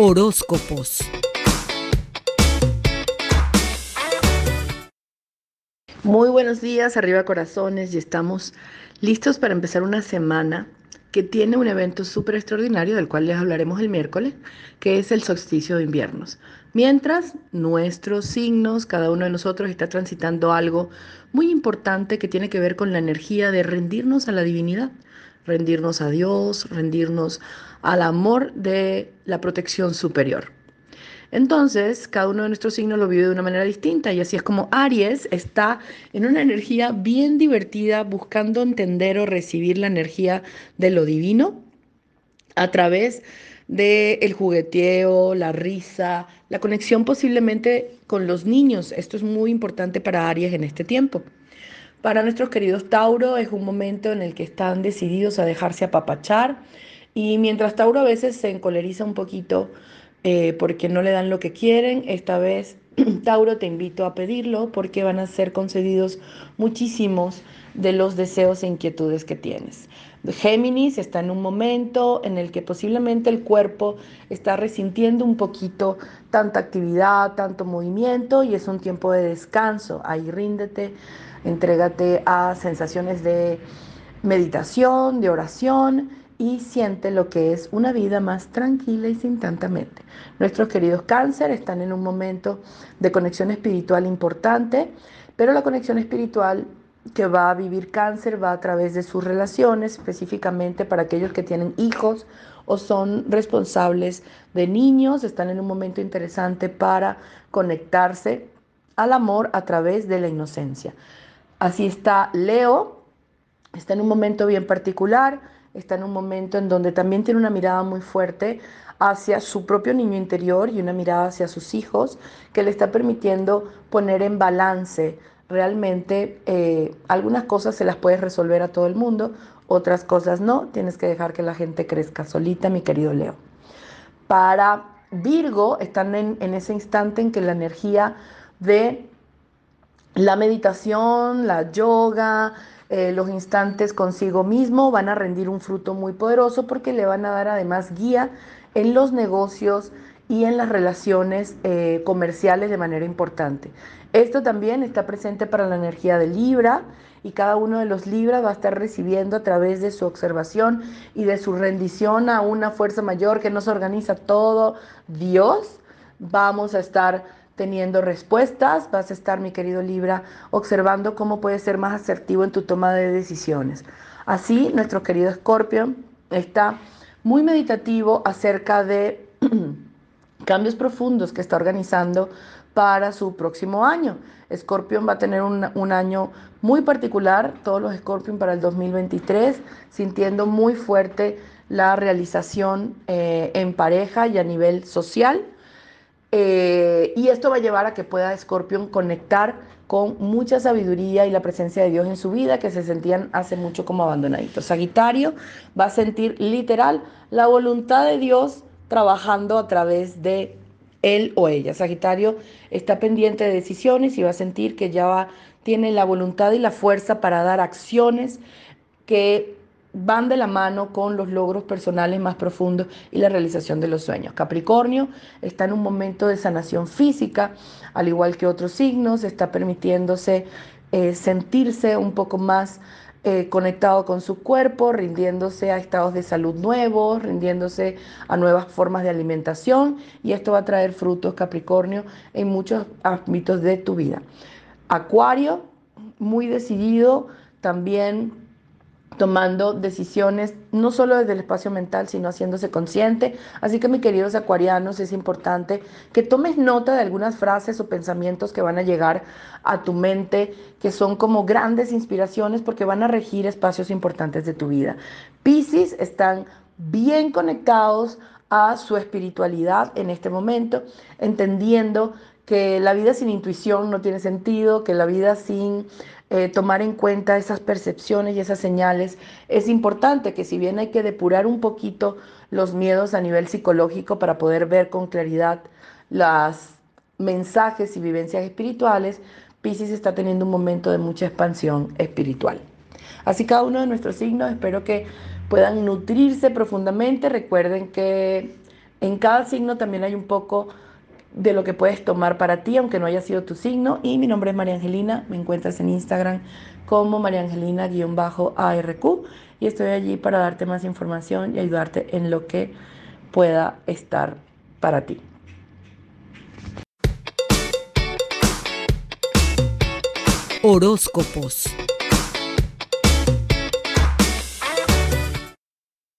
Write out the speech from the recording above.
Horóscopos. Muy buenos días, arriba corazones, y estamos listos para empezar una semana que tiene un evento súper extraordinario del cual les hablaremos el miércoles, que es el solsticio de inviernos. Mientras nuestros signos, cada uno de nosotros está transitando algo muy importante que tiene que ver con la energía de rendirnos a la divinidad, rendirnos a Dios, rendirnos al amor de la protección superior. Entonces, cada uno de nuestros signos lo vive de una manera distinta y así es como Aries está en una energía bien divertida, buscando entender o recibir la energía de lo divino a través del el jugueteo, la risa, la conexión posiblemente con los niños. Esto es muy importante para Aries en este tiempo. Para nuestros queridos Tauro es un momento en el que están decididos a dejarse apapachar y mientras Tauro a veces se encoleriza un poquito eh, porque no le dan lo que quieren. Esta vez, Tauro, te invito a pedirlo porque van a ser concedidos muchísimos de los deseos e inquietudes que tienes. Géminis está en un momento en el que posiblemente el cuerpo está resintiendo un poquito tanta actividad, tanto movimiento y es un tiempo de descanso. Ahí ríndete, entrégate a sensaciones de meditación, de oración y siente lo que es una vida más tranquila y sin tanta mente. Nuestros queridos cáncer están en un momento de conexión espiritual importante, pero la conexión espiritual que va a vivir cáncer va a través de sus relaciones, específicamente para aquellos que tienen hijos o son responsables de niños, están en un momento interesante para conectarse al amor a través de la inocencia. Así está Leo, está en un momento bien particular, está en un momento en donde también tiene una mirada muy fuerte hacia su propio niño interior y una mirada hacia sus hijos que le está permitiendo poner en balance realmente eh, algunas cosas se las puedes resolver a todo el mundo, otras cosas no, tienes que dejar que la gente crezca solita, mi querido Leo. Para Virgo están en, en ese instante en que la energía de la meditación, la yoga, eh, los instantes consigo mismo van a rendir un fruto muy poderoso porque le van a dar además guía en los negocios y en las relaciones eh, comerciales de manera importante. Esto también está presente para la energía de Libra y cada uno de los Libras va a estar recibiendo a través de su observación y de su rendición a una fuerza mayor que nos organiza todo, Dios. Vamos a estar teniendo respuestas, vas a estar, mi querido Libra, observando cómo puedes ser más asertivo en tu toma de decisiones. Así, nuestro querido Escorpio está muy meditativo acerca de cambios profundos que está organizando para su próximo año. Scorpion va a tener un, año muy particular, todos los Scorpion para el 2023, sintiendo muy fuerte la realización eh, en pareja y a nivel social. Eh, y esto va a llevar a que pueda Scorpion conectar con mucha sabiduría y la presencia de Dios en su vida que se sentían hace mucho como abandonaditos. Sagitario va a sentir literal la voluntad de Dios trabajando a través de él o ella. Sagitario está pendiente de decisiones y va a sentir que ya va, tiene la voluntad y la fuerza para dar acciones que van de la mano con los logros personales más profundos y la realización de los sueños. Capricornio está en un momento de sanación física, al igual que otros signos, está permitiéndose eh, sentirse un poco más eh, conectado con su cuerpo, rindiéndose a estados de salud nuevos, rindiéndose a nuevas formas de alimentación y esto va a traer frutos Capricornio en muchos ámbitos de tu vida. Acuario, muy decidido, también tomando decisiones no solo desde el espacio mental, sino haciéndose consciente. Así que, mis queridos acuarianos, es importante que tomes nota de algunas frases o pensamientos que van a llegar a tu mente, que son como grandes inspiraciones porque van a regir espacios importantes de tu vida. Piscis están bien conectados a su espiritualidad en este momento, entendiendo que la vida sin intuición no tiene sentido, que la vida sin eh, tomar en cuenta esas percepciones y esas señales es importante, que si bien hay que depurar un poquito los miedos a nivel psicológico para poder ver con claridad los mensajes y vivencias espirituales, Pisces está teniendo un momento de mucha expansión espiritual. Así cada uno de nuestros signos espero que puedan nutrirse profundamente. Recuerden que En cada signo también hay un poco de lo que puedes tomar para ti, aunque no haya sido tu signo. Y mi nombre es María Angelina, me encuentras en Instagram como María Angelina-ARQ y estoy allí para darte más información y ayudarte en lo que pueda estar para ti. Horóscopos